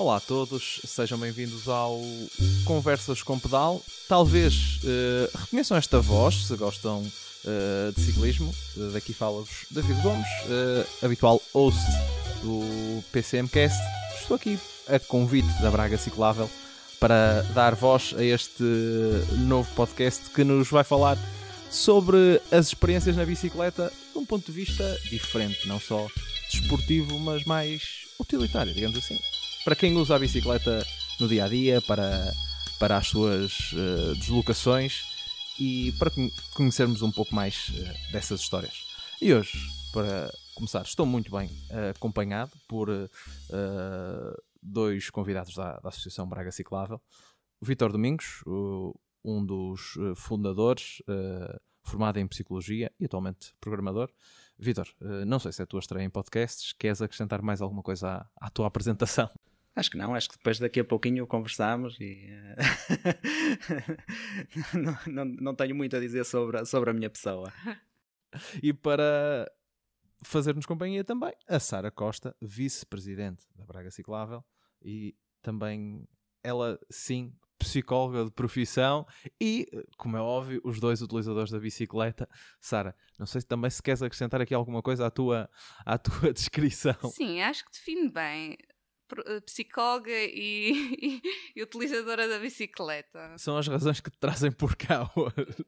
Olá a todos, sejam bem-vindos ao Conversas com Pedal. Talvez uh, reconheçam esta voz se gostam uh, de ciclismo. Uh, daqui fala-vos David Gomes, habitual host do PCMcast. Estou aqui a convite da Braga Ciclável para dar voz a este novo podcast que nos vai falar sobre as experiências na bicicleta de um ponto de vista diferente, não só desportivo, mas mais utilitário, digamos assim para quem usa a bicicleta no dia a dia, para, para as suas uh, deslocações e para conhecermos um pouco mais uh, dessas histórias. E hoje, para começar, estou muito bem uh, acompanhado por dois convidados da, da, Associação Braga Ciclável. O Vitor Domingos, o, um dos fundadores, formado em Psicologia e atualmente programador. Vitor, não sei se é a tua estreia em podcasts, queres acrescentar mais alguma coisa à, à tua apresentação? Acho que não, acho que depois daqui a pouquinho conversamos e não, não, não, tenho muito a dizer sobre, sobre a minha pessoa. E para fazer-nos companhia também, a Sara Costa, vice-presidente da Braga Ciclável e também ela, sim, psicóloga de profissão e, como é óbvio, os dois utilizadores da bicicleta. Sara, não sei se também se queres acrescentar aqui alguma coisa à tua, à tua descrição. Sim, acho que define bem. Eh, psicóloga e, e, utilizadora da bicicleta. São as razões que te trazem por cá hoje.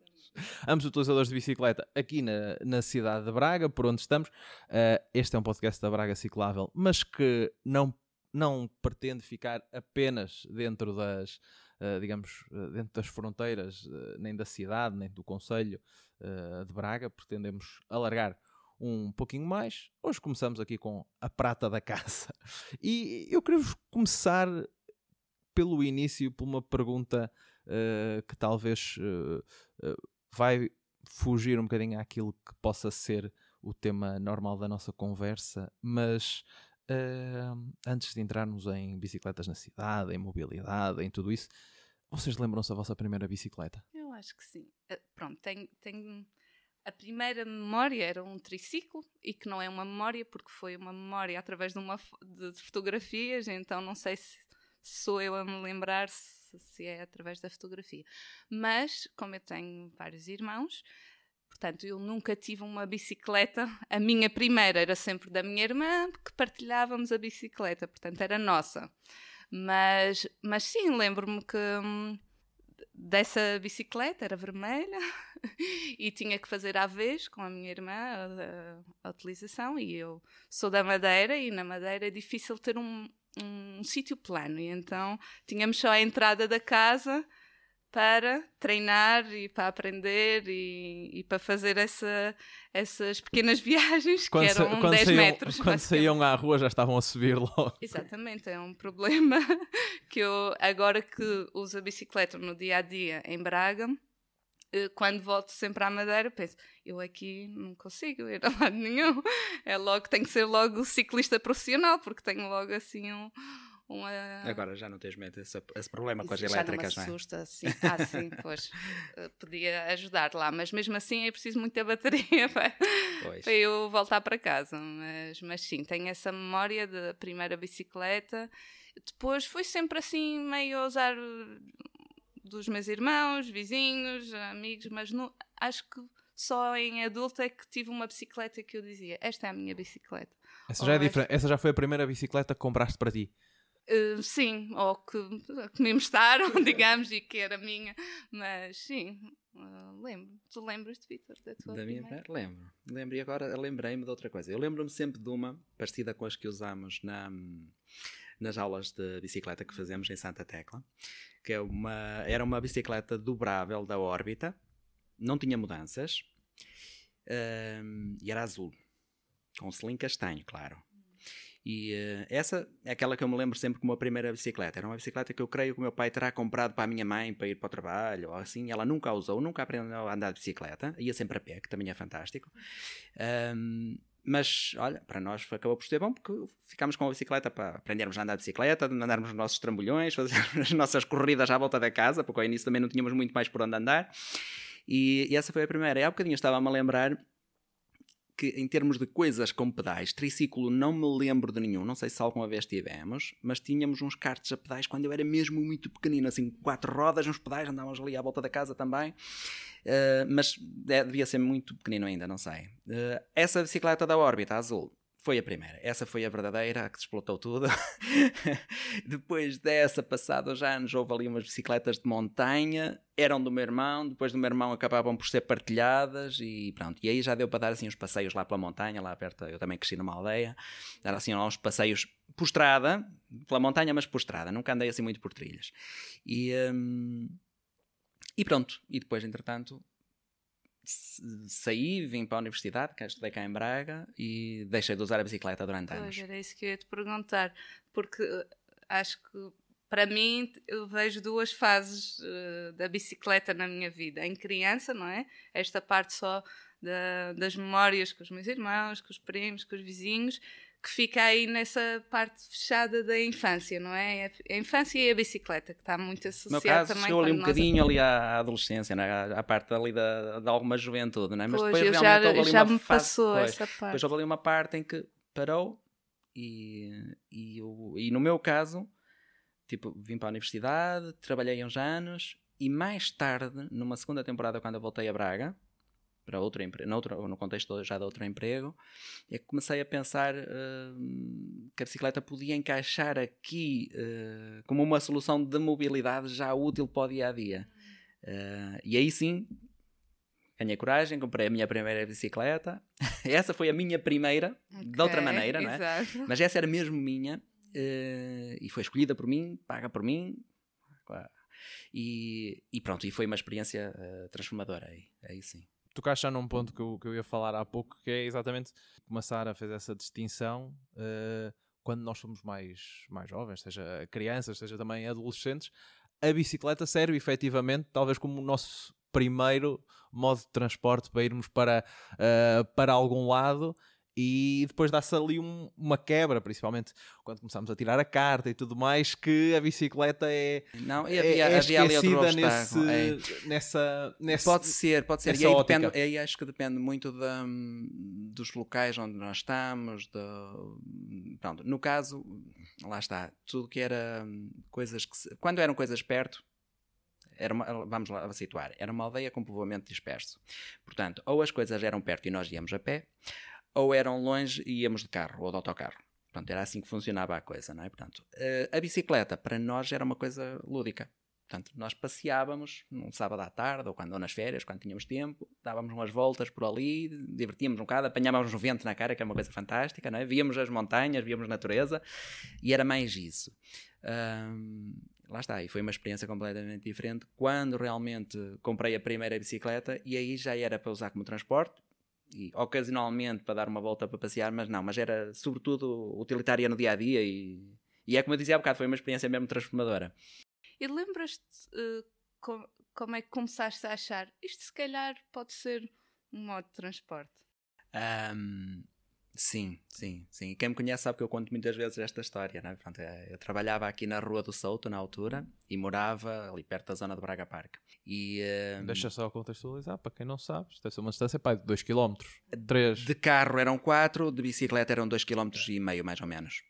Ambos utilizadores de bicicleta aqui na, na cidade de Braga, por onde estamos. Uh, este é um podcast da Braga Ciclável, mas que não, não pretende ficar apenas dentro das, uh, digamos, dentro das fronteiras, uh, nem da cidade, nem do Conselho de Braga. Pretendemos alargar um pouquinho mais. Hoje começamos aqui com a prata da caça. E eu queria começar pelo início, por uma pergunta uh, que talvez uh, uh, vai fugir um bocadinho àquilo que possa ser o tema normal da nossa conversa, mas antes de entrarmos em bicicletas na cidade, em mobilidade, em tudo isso, vocês lembram-se da vossa primeira bicicleta? Eu acho que sim. pronto, tenho, tenho a primeira memória era um triciclo e que não é uma memória porque foi uma memória através de, uma, de, fotografias, então não sei se sou eu a me lembrar se, se, é através da fotografia. Mas, como eu tenho vários irmãos, portanto, eu nunca tive uma bicicleta. A minha primeira era sempre da minha irmã, que partilhávamos a bicicleta, portanto, era nossa. Mas, mas sim, lembro-me que. Dessa bicicleta, era vermelha, e tinha que fazer à vez com a minha irmã a, a, a, utilização. E eu sou da Madeira, e na Madeira é difícil ter um, um sítio plano, e então tínhamos só a entrada da casa para treinar e para aprender e, e para fazer essa, essas pequenas viagens quando que eram quando 10 saíam, metros. Quando saíam à rua já estavam a subir logo. Exatamente, é um problema que eu, agora que uso a bicicleta no dia a dia em Braga, eh, quando volto sempre à Madeira, penso, eu aqui não consigo ir a lado nenhum. É logo, tenho que ser logo ciclista profissional, porque tenho logo assim um uma... Agora já não tens medo desse, esse problema com as elétricas, não, me assusta, não é? Sim. Ah, sim, pois. Eh, podia ajudar lá, mas mesmo assim é preciso muita bateria para, para eu voltar para casa. Mas, mas sim, tenho essa memória da primeira bicicleta. Depois foi sempre assim, meio a usar dos meus irmãos, vizinhos, amigos, mas não, acho que só em adulto é que tive uma bicicleta que eu dizia: Esta é a minha bicicleta. Essa já, é diferente. Essa já foi a primeira bicicleta que compraste para ti? Uh, sim, ou que, que me emprestaram, digamos, e que era minha, mas sim, uh, lembro. Tu lembras-te, Vitor, da tua Da minha primeira? Lembro. Lembro, e agora lembrei-me de outra coisa. Eu lembro-me sempre de uma, parecida com as que usámos na, nas aulas de bicicleta que fazemos em Santa Tecla, que é uma, era uma bicicleta dobrável da órbita, não tinha mudanças, uh, e era azul, com um selim castanho, claro. E uh, essa é aquela que eu me lembro sempre como a primeira bicicleta. Era uma bicicleta que eu creio que o meu pai terá comprado para a minha mãe para ir para o trabalho ou assim. Ela nunca a usou, nunca aprendeu a andar de bicicleta. Ia sempre a pé, que também é fantástico. Um, mas, olha, para nós acabou por ser bom porque ficámos com a bicicleta para aprendermos a andar de bicicleta, andarmos nos nossos trambolhões, fazer as nossas corridas à volta da casa, porque ao início também não tínhamos muito mais por onde andar. E, e essa foi a primeira. E há bocadinho estava-me a lembrar que em termos de coisas com pedais, triciclo não me lembro de nenhum, não sei se alguma vez tivemos, mas tínhamos uns karts a pedais quando eu era mesmo muito pequenino, assim, quatro rodas nos pedais, andávamos ali à volta da casa também, uh, mas é, devia ser muito pequenino ainda, não sei. Uh, essa bicicleta da órbita azul, foi a primeira. Essa foi a verdadeira, a que explotou tudo. depois dessa, passados anos, houve ali umas bicicletas de montanha, eram do meu irmão, depois do meu irmão acabavam por ser partilhadas e pronto. E aí já deu para dar assim uns passeios lá pela montanha, lá perto, eu também cresci numa aldeia, era assim uns passeios por estrada, pela montanha, mas por estrada, nunca andei assim muito por trilhas. E, hum, e pronto, e depois, entretanto, saí, vim para a universidade, que estudei cá em Braga e deixei de usar a bicicleta durante pois, anos. Era isso que eu ia te perguntar, porque eh, acho que para mim eu vejo duas fases uh, da bicicleta na minha vida. Em criança, não é? Esta parte só da, das memórias com os meus irmãos, com os primos, com os vizinhos, que fica aí nessa parte fechada da infância, não é? A infância e a bicicleta, que está muito associada no caso, também chegou ali um bocadinho ali à adolescência, não é? à parte ali da, de alguma juventude, não é? Mas pois, depois já, já me passou depois, essa parte. Depois houve ali uma parte em que parou e, e, eu, e no meu caso, tipo, vim para a universidade, trabalhei uns anos e mais tarde, numa segunda temporada, quando eu voltei a Braga, para outro emprego, no, no contexto já de outro emprego, é que comecei a pensar uh, que a bicicleta podia encaixar aqui uh, como uma solução de mobilidade já útil para o dia a dia. Uh, e aí sim ganhei coragem, comprei a minha primeira bicicleta. essa foi a minha primeira, okay, de outra maneira, não é? Mas essa era mesmo minha e foi escolhida por mim, paga por mim. E, e pronto, e foi uma experiência transformadora aí, aí sim tocaste já num ponto que eu, que eu ia falar há pouco, que é exatamente como a Sara fez essa distinção uh, quando nós somos mais, mais jovens, seja crianças, seja também adolescentes, a bicicleta serve efetivamente talvez como o nosso primeiro modo de transporte para irmos para, uh, para algum lado e depois dá-se ali um, uma quebra, principalmente quando começamos a tirar a carta e tudo mais, que a bicicleta é, não, havia, é, é havia esquecida nesse, é. nessa, nessa Pode ser, pode ser. E aí, depende, aí acho que depende muito da, dos locais onde nós estamos. De, pronto, no caso, lá está, tudo que era coisas que... Se, quando eram coisas perto, era uma, vamos lá situar, era uma aldeia com povoamento disperso. Portanto, ou as coisas eram perto e nós íamos a pé, ou eram longe e íamos de carro ou de autocarro. Portanto, era assim que funcionava a coisa, não é? Portanto, eh, a bicicleta para nós era uma coisa lúdica. Portanto, nós passeávamos num sábado à tarde ou quando ou nas férias, quando tínhamos tempo, dávamos umas voltas por ali, divertíamos um bocado, apanhávamos um vento na cara, que é uma coisa fantástica, não é? Víamos as montanhas, víamos natureza e era mais isso. Um, lá está, e foi uma experiência completamente diferente quando realmente comprei a primeira bicicleta e aí já era para usar como transporte, e ocasionalmente para dar uma volta para passear, mas não, mas era sobretudo utilitária no dia a dia e, e é como eu dizia há bocado, foi uma experiência mesmo transformadora. E lembras-te uh, com, como é que começaste a achar isto se calhar pode ser um modo de transporte? Um, Sim, sim, sim. Quem me conhece sabe que eu conto muitas vezes esta história, né? Pronto, é, eu trabalhava aqui na Rua do Souto na altura e morava ali perto da zona de Braga Park. E, um... Deixa só contextualizar, para quem não sabe, deve ser uma distância pá, de 2 km, 3. De carro eram 4, de bicicleta eram 2 km e meio mais ou menos.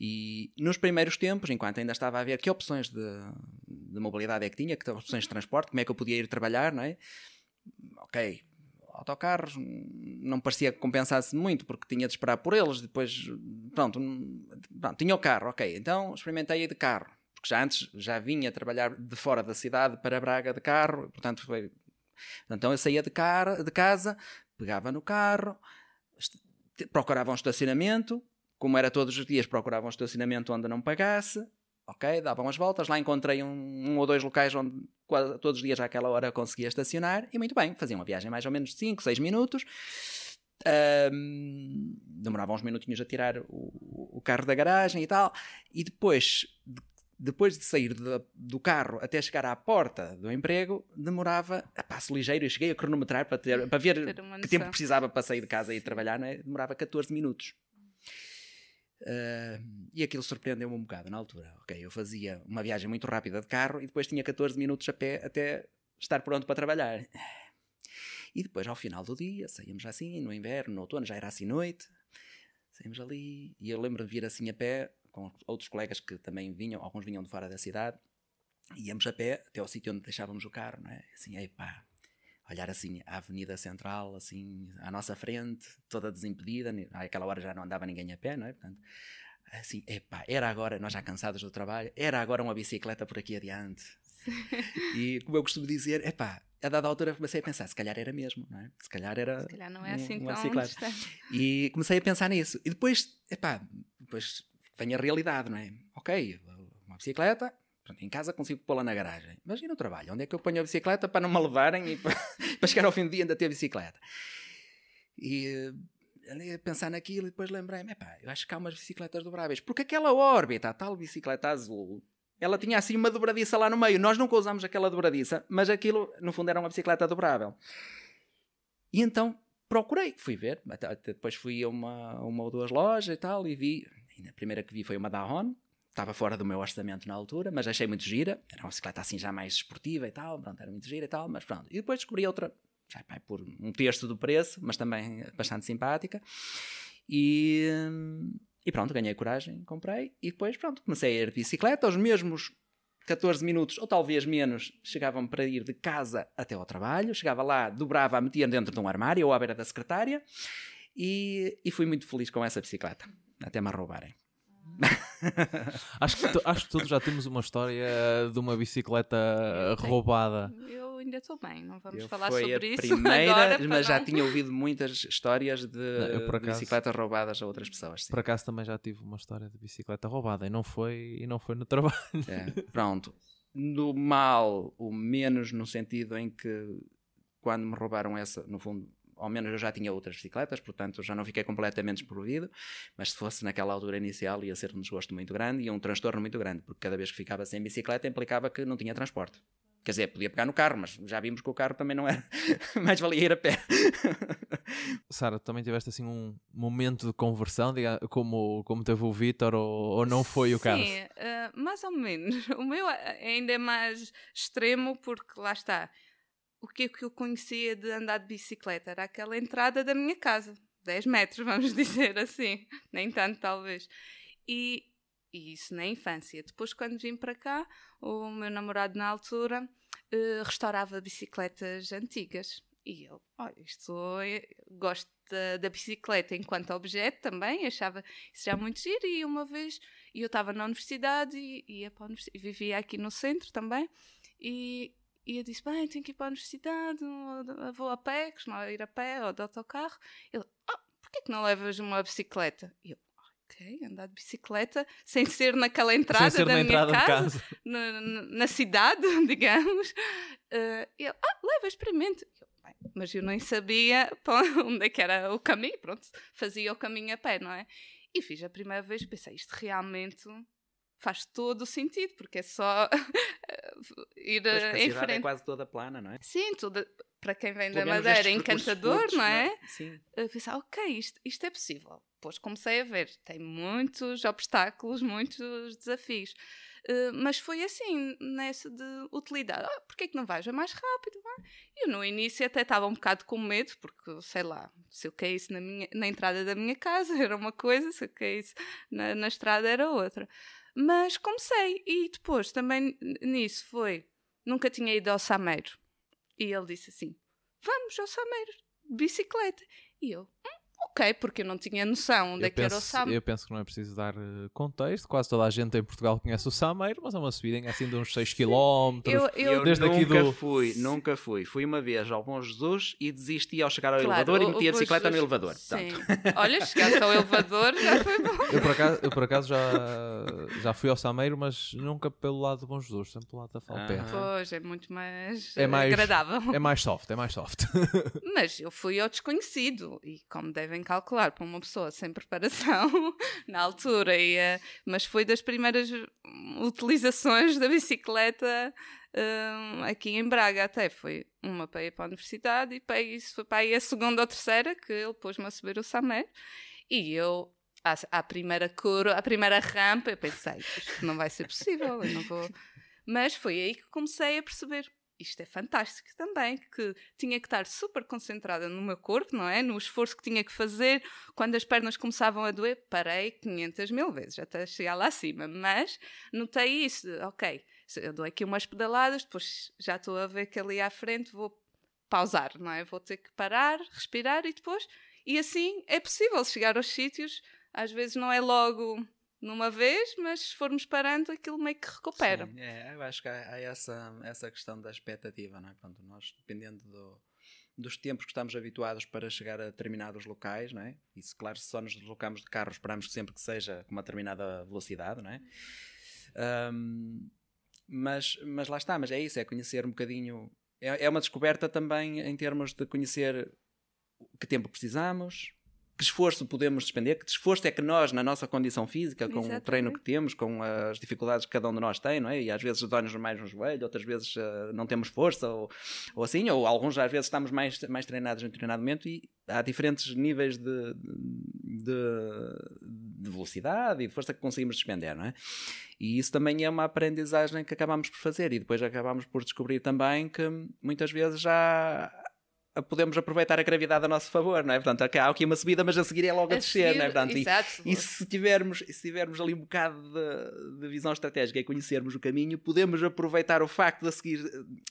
E nos primeiros tempos, enquanto ainda estava a ver que opções de, de mobilidade é que tinha, que opções de transporte, como é que eu podia ir trabalhar, não é? Ok, autocarros não parecia que compensasse muito porque tinha de esperar por eles depois pronto, pronto tinha o carro ok então experimentei de carro porque já antes já vinha trabalhar de fora da cidade para Braga de carro portanto foi então eu saía de, car de casa pegava no carro procurava um estacionamento como era todos os dias procurava um estacionamento onde não pagasse ok, davam as voltas, lá encontrei um, um, ou dois locais onde quase todos os dias àquela hora conseguia estacionar e muito bem, fazia uma viagem mais ou menos de 5, 6 minutos. Um, demorava uns minutinhos a tirar o, o, carro da garagem e tal, e depois, de, depois de sair de, do carro até chegar à porta do emprego, demorava a passo ligeiro. Eu cheguei a cronometrar para, ter, para ver que tempo precisava para sair de casa e trabalhar, é? demorava 14 minutos. Uh, e aquilo surpreendeu-me um bocado na altura. Ok, eu fazia uma viagem muito rápida de carro e depois tinha 14 minutos a pé até estar pronto para trabalhar. E depois, ao final do dia, saímos assim, no inverno, no outono, já era assim noite, saímos ali, e eu lembro de vir assim a pé, com outros colegas que também vinham, alguns vinham de fora da cidade, íamos a pé até ao sítio onde deixávamos o carro, não é? Assim, epá, olhar assim a Avenida Central, assim, à nossa frente, toda desimpedida, àquela hora já não andava ninguém a pé, não é? Portanto, assim, epá, era agora, nós já cansados do trabalho, era agora uma bicicleta por aqui adiante. e como eu costumo dizer, epá, a dada altura comecei a pensar, se calhar era mesmo, não é? Se calhar era. Se calhar não é assim um, tão bicicleta. distante. E comecei a pensar nisso. E depois, epá, depois vem a realidade, não é? Ok, uma bicicleta, em casa consigo pô-la na garagem. Mas e no trabalho? Onde é que eu ponho a bicicleta para não me levarem e para, para chegar ao fim do dia ainda ter bicicleta? E andei a pensar naquilo e depois lembrei-me, eu acho que há umas bicicletas dobráveis. Porque aquela órbita, a tal bicicleta azul, ela tinha assim uma dobradiça lá no meio. Nós nunca usamos aquela dobradiça, mas aquilo, no fundo, era uma bicicleta dobrável. E então procurei, fui ver. Até- Depois fui a uma, uma ou duas lojas e tal e vi. A primeira que vi foi uma Dahon. Estava fora do meu orçamento na altura, mas achei muito gira. Era uma bicicleta assim já mais esportiva e tal. Pronto, era muito gira e tal, mas pronto. E depois descobri outra, já pá, por um terço do preço, mas também bastante simpática. E, e pronto, ganhei coragem, comprei. E depois, pronto, comecei a ir de bicicleta. Aos mesmos 14 minutos, ou talvez menos, chegavam para ir de casa até ao trabalho. Chegava lá, dobrava, metia dentro de um armário ou à beira da secretária. E, e fui muito feliz com essa bicicleta, até me roubarem. Acho que, to- acho que todos já temos uma história de uma bicicleta Eu roubada. Eu ainda estou bem, não vamos Eu falar foi sobre a isso primeira, agora. mas já não- tinha ouvido muitas histórias de, eu, por de acaso- bicicletas roubadas a outras pessoas. sim. Por acaso também já tive uma história de bicicleta roubada e não foi, e não foi no trabalho. É, pronto. Do mal, o menos no sentido em que quando me roubaram essa, no fundo, ao menos eu já tinha outras bicicletas, portanto já não fiquei completamente desprovido, mas se fosse naquela altura inicial ia ser um desgosto muito grande e um transtorno muito grande, porque cada vez que ficava sem bicicleta implicava que não tinha transporte. Quer dizer, podia pegar no carro, mas já vimos que o carro também não era. Mais valia ir a pé. Sara, também tiveste assim um momento de conversão, diga, como, como teve o Vítor, ou, ou não foi o caso? Sim, eh, mais ou menos. O meu eh, ainda é mais extremo porque lá está. O que é que eu conhecia de andar de bicicleta? Era aquela entrada da minha casa. 10 metros, vamos dizer assim. Nem tanto, talvez. E, e isso na infância. Depois, quando vim para cá, o meu namorado na altura eh, restaurava bicicletas antigas. E eu, olha, isto é- gosto da, da bicicleta enquanto objeto também, achava isso já muito giro. E uma vez, eu estava na universidade e ia para a universidade, vivia aqui no centro também, e, e eu disse: Bem, tenho que ir para a universidade, ou- vou a pé, costumava ir a pé ou de autocarro. Ele, ah, porquê que não levas uma bicicleta? E eu, ok, andar de bicicleta, sem ser naquela entrada ser da na minha entrada casa, casa. na, na- na cidade, digamos. Eh, ele, ah, leva, experimente. Eu, "Bem, Mas eu nem sabia onde é que era o caminho, pronto, fazia o caminho a pé, não é? E fiz a primeira vez, pensei, isto realmente faz todo o sentido, porque é só ir Pois, eh, a em é frente. quase toda plana, não é? Sim, tudo, para quem vem Pelo da Madeira, é estes encantador, curtos, não é? Sim. Eu pensei, ok, isto, isto é possível. Depois comecei a ver, tem muitos obstáculos, muitos desafios. Uh, mas foi assim, nessa de utilidade. Ah, porquê que não vais? É mais rápido, vai. E eu no início até estava um bocado com medo, porque, sei lá, se eu caísse na, minha, na entrada da minha casa era uma coisa, se eu caísse na, na estrada era outra. Mas comecei, e depois também nisso foi, nunca tinha ido ao Sameiro. E ele disse assim, vamos ao Sameiro, de bicicleta. E eu, "Hum, ok, porque eu não tinha noção onde Eu é que era o penso, Sameiro. eu penso que não é preciso dar eh, contexto. Quase toda a gente em Portugal conhece o Sameiro, mas é uma subida assim de uns 6 km. Eu, eu, Eu desde aqui nunca do- fui, nunca fui. Fui uma vez ao Bom Jesus e desisti ao chegar ao Claro, elevador e o- meti a bicicleta no Bom elevador. Sim. Olha, chegaste ao elevador, já foi bom. Eu por acaso, eu por acaso já, já fui ao Sameiro, mas nunca pelo lado do Bom Jesus, sempre pelo lado da Falpé. Ah. Pois, é muito mais, É mais- agradável. É mais soft, é mais soft. Mas eu fui ao desconhecido e, como devem calcular, para uma pessoa sem preparação na altura, e, eh, mas foi das primeiras hum, utilizações da bicicleta hum, aqui em Braga. Até foi uma para ir para a universidade e para isso foi para aí a segunda ou terceira que ele pôs-me a subir o Samer. E eu, à, à primeira curva, à primeira rampa, eu pensei: isto não vai ser possível, eu não vou. Mas foi aí que comecei a perceber. Isto é fantástico também, que tinha que estar super concentrada no meu corpo, não é? No esforço que tinha que fazer. Quando as pernas começavam a doer, parei 500 mil vezes até chegar lá acima. Mas notei isso, ok, eu dou aqui umas pedaladas, depois já estou a ver que ali à frente vou pausar, não é? Vou ter que parar, respirar e depois. E assim é possível chegar aos sítios. Às vezes não é logo numa vez, mas se formos parando, aquilo meio que recupera. Sim, é, eu acho que há, há, essa, essa questão da expectativa, não é? Pronto, nós, dependendo do, dos tempos que estamos habituados para chegar a determinados locais, não é? E se, claro, se só nos deslocamos de carro, esperamos que sempre que seja com uma determinada velocidade, não é? Um, mas, mas lá está, mas é isso, é conhecer um bocadinho. É, é uma descoberta também em termos de conhecer que tempo precisamos, que esforço podemos despender, que esforço é que nós, na nossa condição física, com Exatamente. o treino que temos, com as dificuldades que cada um de nós tem, não é? E às vezes dói-nos mais no joelho, outras vezes uh, não temos força, ou, ou assim, ou alguns às vezes estamos mais, mais treinados no treinamento e há diferentes níveis de, de, de, velocidade e de força que conseguimos despender, não é? E isso também é uma aprendizagem que acabamos por fazer e depois acabamos por descobrir também que muitas vezes já podemos aproveitar a gravidade a nosso favor, não é? Portanto, há aqui uma subida, mas a seguir é logo a, a descer, seguir, não é? Portanto, exato. E, e, se, tivermos, se tivermos ali um bocado de, de, visão estratégica e conhecermos o caminho, podemos aproveitar o facto de, seguir,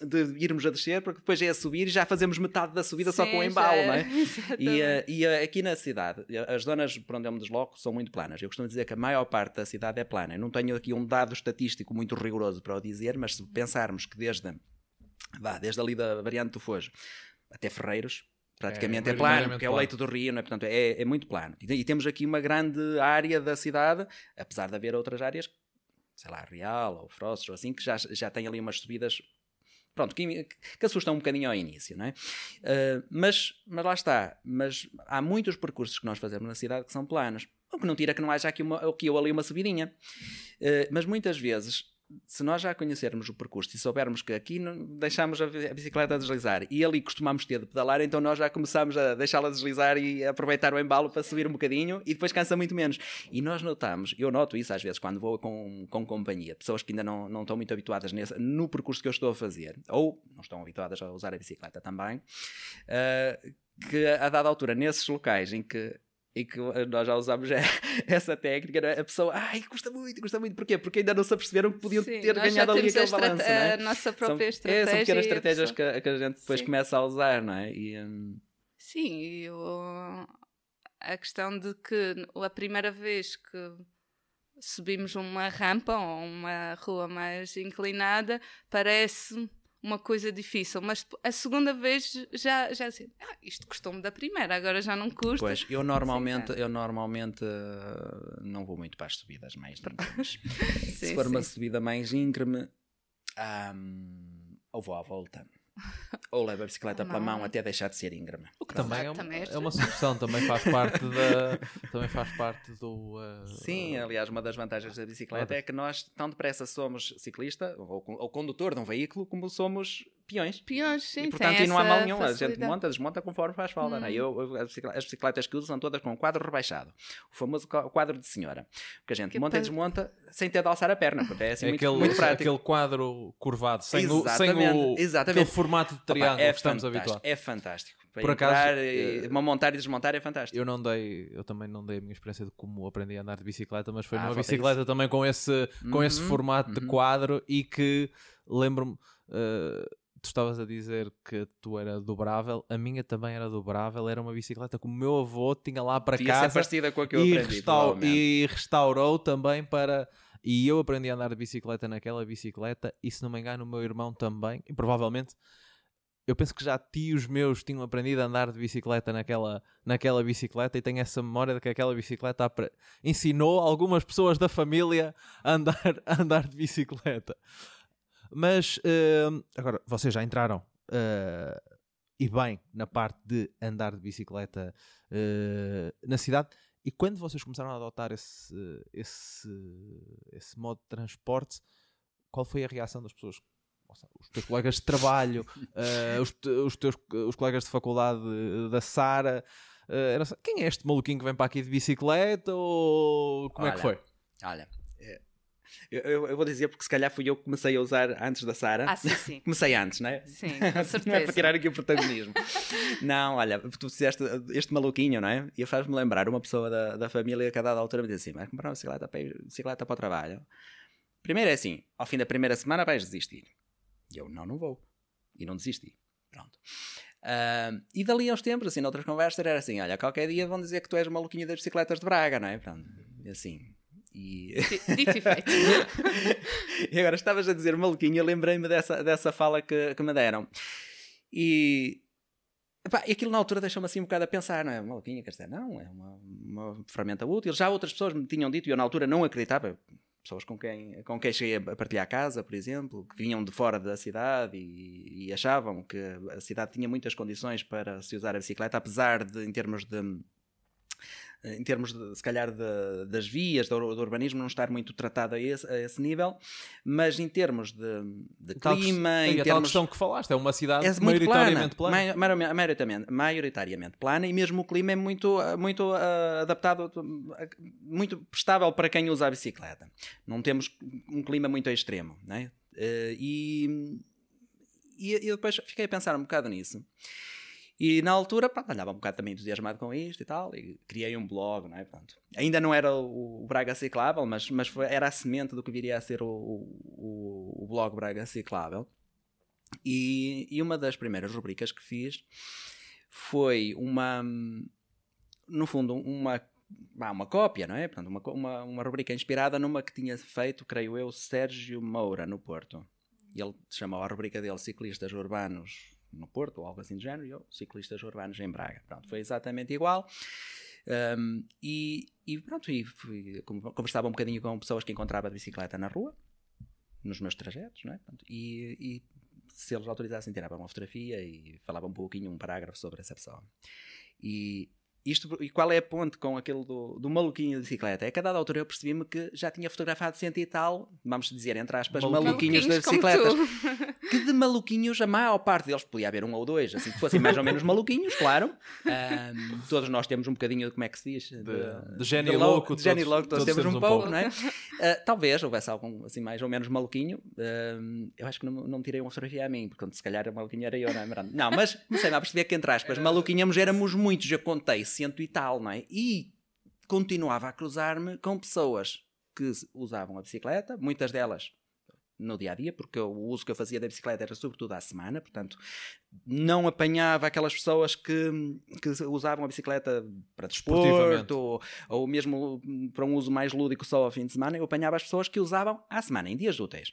de irmos a descer, porque depois é a subir e já fazemos metade da subida Sim, só com o embalo, não é? E, uh, e uh, aqui na cidade, as zonas por onde eu me desloco são muito planas. Eu costumo dizer que a maior parte da cidade é plana. Eu não tenho aqui um dado estatístico muito rigoroso para o dizer, mas se pensarmos que desde, vá, desde ali da variante do Fojo até Ferreiros, praticamente é, é plano, porque é o leito do rio, não é? portanto é, é muito plano. E, e, temos aqui uma grande área da cidade, apesar de haver outras áreas, sei lá, Real ou Frostro, assim, que já, já tem ali umas subidas pronto, que, que assustam um bocadinho ao início, não é? Uh, mas, mas lá está, mas há muitos percursos que nós fazemos na cidade que são planos, o que não tira que não haja aqui, uma, aqui ou ali uma subidinha, uh, mas muitas vezes se nós já conhecermos o percurso e soubermos que aqui deixamos a bicicleta deslizar e ali costumamos ter de pedalar, então nós já começamos a deixá-la deslizar e aproveitar o embalo para subir um bocadinho e depois cansa muito menos. E nós notamos, eu noto isso às vezes quando vou com, com companhia, pessoas que ainda não, não estão muito habituadas nesse, no percurso que eu estou a fazer, ou não estão habituadas a usar a bicicleta também, uh, que a dada altura, nesses locais em que e que nós já usámos essa técnica, é? a pessoa, ai, custa muito, custa muito, porquê? Porque ainda não se aperceberam que podiam Sim, ter ganhado ali aquele balanço, é? A nossa própria são, estratégia. É, são pequenas estratégias que a, que a, gente depois Sim. começa a usar, não é? E, um... Sim, e o, a questão de que a primeira vez que subimos uma rampa ou uma rua mais inclinada parece uma coisa difícil, mas a segunda vez já, já assim, ah, isto custou-me da primeira, agora já não custa. Pois, eu normalmente, eu normalmente uh, não vou muito para as subidas mais íngremes. Se for sim. uma subida mais íngreme, um, ou vou à volta. Ou leva a bicicleta para a mão até deixar de ser íngreme. O que também é, uma, é uma solução, também faz parte da. também faz parte do. Uh, Sim, aliás, uma das vantagens da bicicleta é que nós tão depressa somos ciclista ou, ou condutor de um veículo como somos peões. Peões, sim. E portanto, e não há mal nenhum. A gente monta, desmonta conforme faz falta. Hum. Não é? Hum. eu, eu, as bicicletas que uso são todas com um quadro rebaixado. O famoso quadro de senhora. Que a gente que monta e desmonta sem ter de alçar a perna. Porque é, assim, é muito, aquele, muito prático. aquele quadro curvado, sem exatamente, o, sem o exatamente. aquele formato de triângulo Opa, é que estamos habituados. É fantástico. Para Por acaso, e, uma montar e desmontar é fantástico. Eu não dei, eu também não dei a minha experiência de como aprendi a andar de bicicleta, mas foi ah, numa bicicleta isso. também com esse, com esse uhum, formato de uhum. quadro e que lembro-me. Uh, tu estavas a dizer que tu era dobrável, a minha também era dobrável, era uma bicicleta que o meu avô tinha lá para Devia casa. parecida com a que eu e, aprendi, e restaurou também para. E eu aprendi a andar de bicicleta naquela bicicleta, e se não me engano, o meu irmão também, e provavelmente. Eu penso que já tios meus tinham aprendido a andar de bicicleta naquela, naquela bicicleta e tenho essa memória de que aquela bicicleta ensinou algumas pessoas da família a andar, a andar de bicicleta. Mas uh, agora, vocês já entraram uh, e bem na parte de andar de bicicleta uh, na cidade. E quando vocês começaram a adotar esse, esse, esse modo de transporte, qual foi a reação das pessoas? Os teus colegas de trabalho, os, os, teus os colegas de faculdade da Sara, quem é este maluquinho que vem para aqui de bicicleta? Ou como olha, é que foi? Olha, Eu, eu, eu vou dizer porque se calhar fui eu que comecei a usar antes da Sara. Ah, sim, sim. Comecei antes, não é? Sim, com certeza. não é para tirar aqui o protagonismo. não, olha, tu fizeste este maluquinho, não é? E faz-me lembrar uma pessoa da, da família que a dada altura me disse assim: vai comprar uma bicicleta para, ir, bicicleta para o trabalho. Primeiro é assim: ao fim da primeira semana vais desistir. E eu, não, não vou. E não desisti. Pronto. Uh, e dali aos tempos, assim, noutras conversas, era assim: olha, qualquer dia vão dizer que tu és maluquinho das bicicletas de Braga, não é? Pronto. E assim, e... Dito e feito. e agora estavas a dizer maluquinho, lembrei-me dessa, dessa fala que, que me deram. E, epá, aquilo na altura deixou-me assim um bocado a pensar, não é? Maluquinho, quer dizer, não, é uma, uma ferramenta útil. Já outras pessoas me tinham dito e eu na altura não acreditava. Pessoas com quem, com quem cheguei a partilhar casa, por exemplo, que vinham de fora da cidade e, e achavam que a cidade tinha muitas condições para se usar a bicicleta, apesar de, em termos de em termos, de, se calhar, de, das vias, do, do, urbanismo, não estar muito tratado a esse, a esse nível, mas em termos de, de clima. Tal, em termos, tal questão que falaste, é uma cidade é maioritariamente plana. plana. Maioritariamente, maioritariamente plana e mesmo o clima é muito, muito uh, adaptado, muito prestável para quem usa a bicicleta. Não temos um clima muito extremo, né? Uh, e, e, e depois fiquei a pensar um bocado nisso. E na altura, pronto, andava um bocado também entusiasmado com isto e tal, e criei um blog, não é? Pronto. Ainda não era o, Braga Ciclável, mas, mas foi, era a semente do que viria a ser o, o, o blog Braga Ciclável. E, e uma das primeiras rubricas que fiz foi uma, no fundo, uma uma cópia, não é? Portanto, uma, uma, uma rubrica inspirada numa que tinha feito, creio eu, Sérgio Moura, no Porto. Ele chamou a rubrica dele Ciclistas Urbanos no Porto, ou algo assim do género, e eu, ciclistas urbanos em Braga. Pronto, foi exatamente igual. Um, e, e, pronto, e fui, conversava um bocadinho com pessoas que encontrava de bicicleta na rua, nos meus trajetos, não é? Pronto, e, e, se eles autorizassem, tirava uma fotografia e falava um pouquinho, um parágrafo sobre essa pessoa. E, isto, e qual é a ponte com aquele do, do maluquinho de bicicleta? É que a dada altura eu percebi-me que já tinha fotografado cento e tal, vamos dizer, entre aspas, maluquinhos, maluquinhos das bicicletas. Que de maluquinhos, a maior parte deles podia haver um ou dois, assim que fossem mais ou menos maluquinhos, claro. Um, todos nós temos um bocadinho de como é que se diz? De, de, de gênio de louco. De gênio louco, todos, temos, temos um, pouco, pouco, não é? Uh, talvez houvesse algum assim mais ou menos maluquinho. Uh, eu acho que não, não tirei uma fotografia a mim, porque se calhar a maluquinho era eu, não é? Não, mas comecei a perceber que entre aspas, maluquinhamos éramos muitos, eu contei cento e tal, não é? E continuava a cruzar-me com pessoas que usavam a bicicleta, muitas delas no dia a dia, porque o uso que eu fazia da bicicleta era sobretudo à semana, portanto não apanhava aquelas pessoas que, que usavam a bicicleta para desporto ou, ou mesmo para um uso mais lúdico só ao fim de semana, eu apanhava as pessoas que usavam à semana, em dias úteis.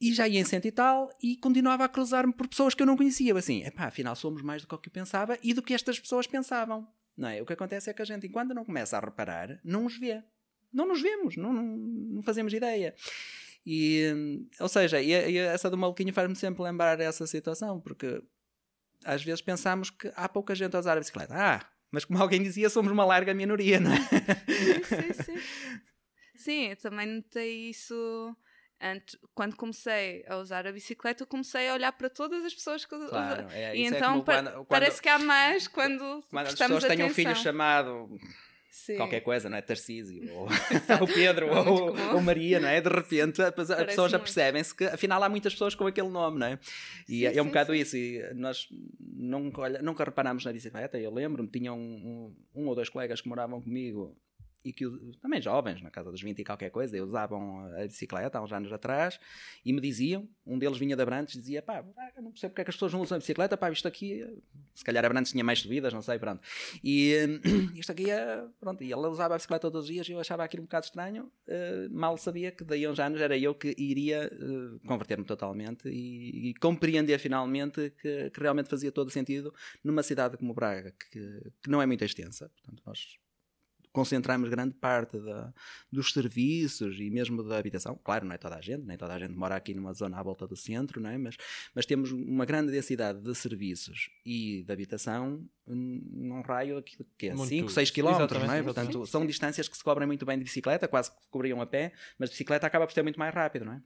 E já ia em cento e tal, e continuava a cruzar-me por pessoas que eu não conhecia. Assim, epá, afinal somos mais do que o que eu pensava e do que estas pessoas pensavam. Não é? O que acontece é que a gente, enquanto não começa a reparar, não os vê. Não nos vemos, não, não, não fazemos ideia. E, ou seja, e, e essa do maluquinho faz-me sempre lembrar essa situação, porque às vezes pensamos que há pouca gente a usar a bicicleta. Ah, mas como alguém dizia, somos uma larga minoria, não é? Sim, sim, sim. Sim, também notei isso Antes, quando comecei a usar a bicicleta, eu comecei a olhar para todas as pessoas que claro, é, e é então é quando, quando, parece que há mais quando, quando as pessoas têm um filho chamado Sim. qualquer coisa, não é? Tarcísio, ou, ou Pedro, ou, ou, Maria, não é? De repente as pessoas já percebem-se que afinal há muitas pessoas com aquele nome, não é? E sim, é, é um sim, bocado sim. isso. E nós nunca, nunca reparámos na bicicleta. Eu lembro-me, tinha um, um, um ou dois colegas que moravam comigo e que também jovens, na casa dos 20 e qualquer coisa, usavam a bicicleta há uns anos atrás e me diziam, um deles vinha de Abrantes, dizia, pá, não percebo porque é que as pessoas não usam a bicicleta, pá, isto aqui, se calhar Abrantes tinha mais subidas, não sei, pronto. E isto aqui é, pronto, e ele usava a bicicleta todos os dias e eu achava aquilo um bocado estranho, uh, mal sabia que daí a uns anos era eu que iria uh, converter-me totalmente e, e, compreender finalmente que, que, realmente fazia todo sentido numa cidade como Braga, que, que não é muito extensa, portanto nós concentramos grande parte da, dos serviços e mesmo da habitação. Claro, não é toda a gente, nem toda a gente mora aqui numa zona à volta do centro, não é? mas, mas temos uma grande densidade de serviços e de habitação num raio que é 5, 6 km, não é? Portanto, sim, são sim. distâncias que se cobrem muito bem de bicicleta, quase que cobriam a pé, mas de bicicleta acaba por ser muito mais rápido, não é?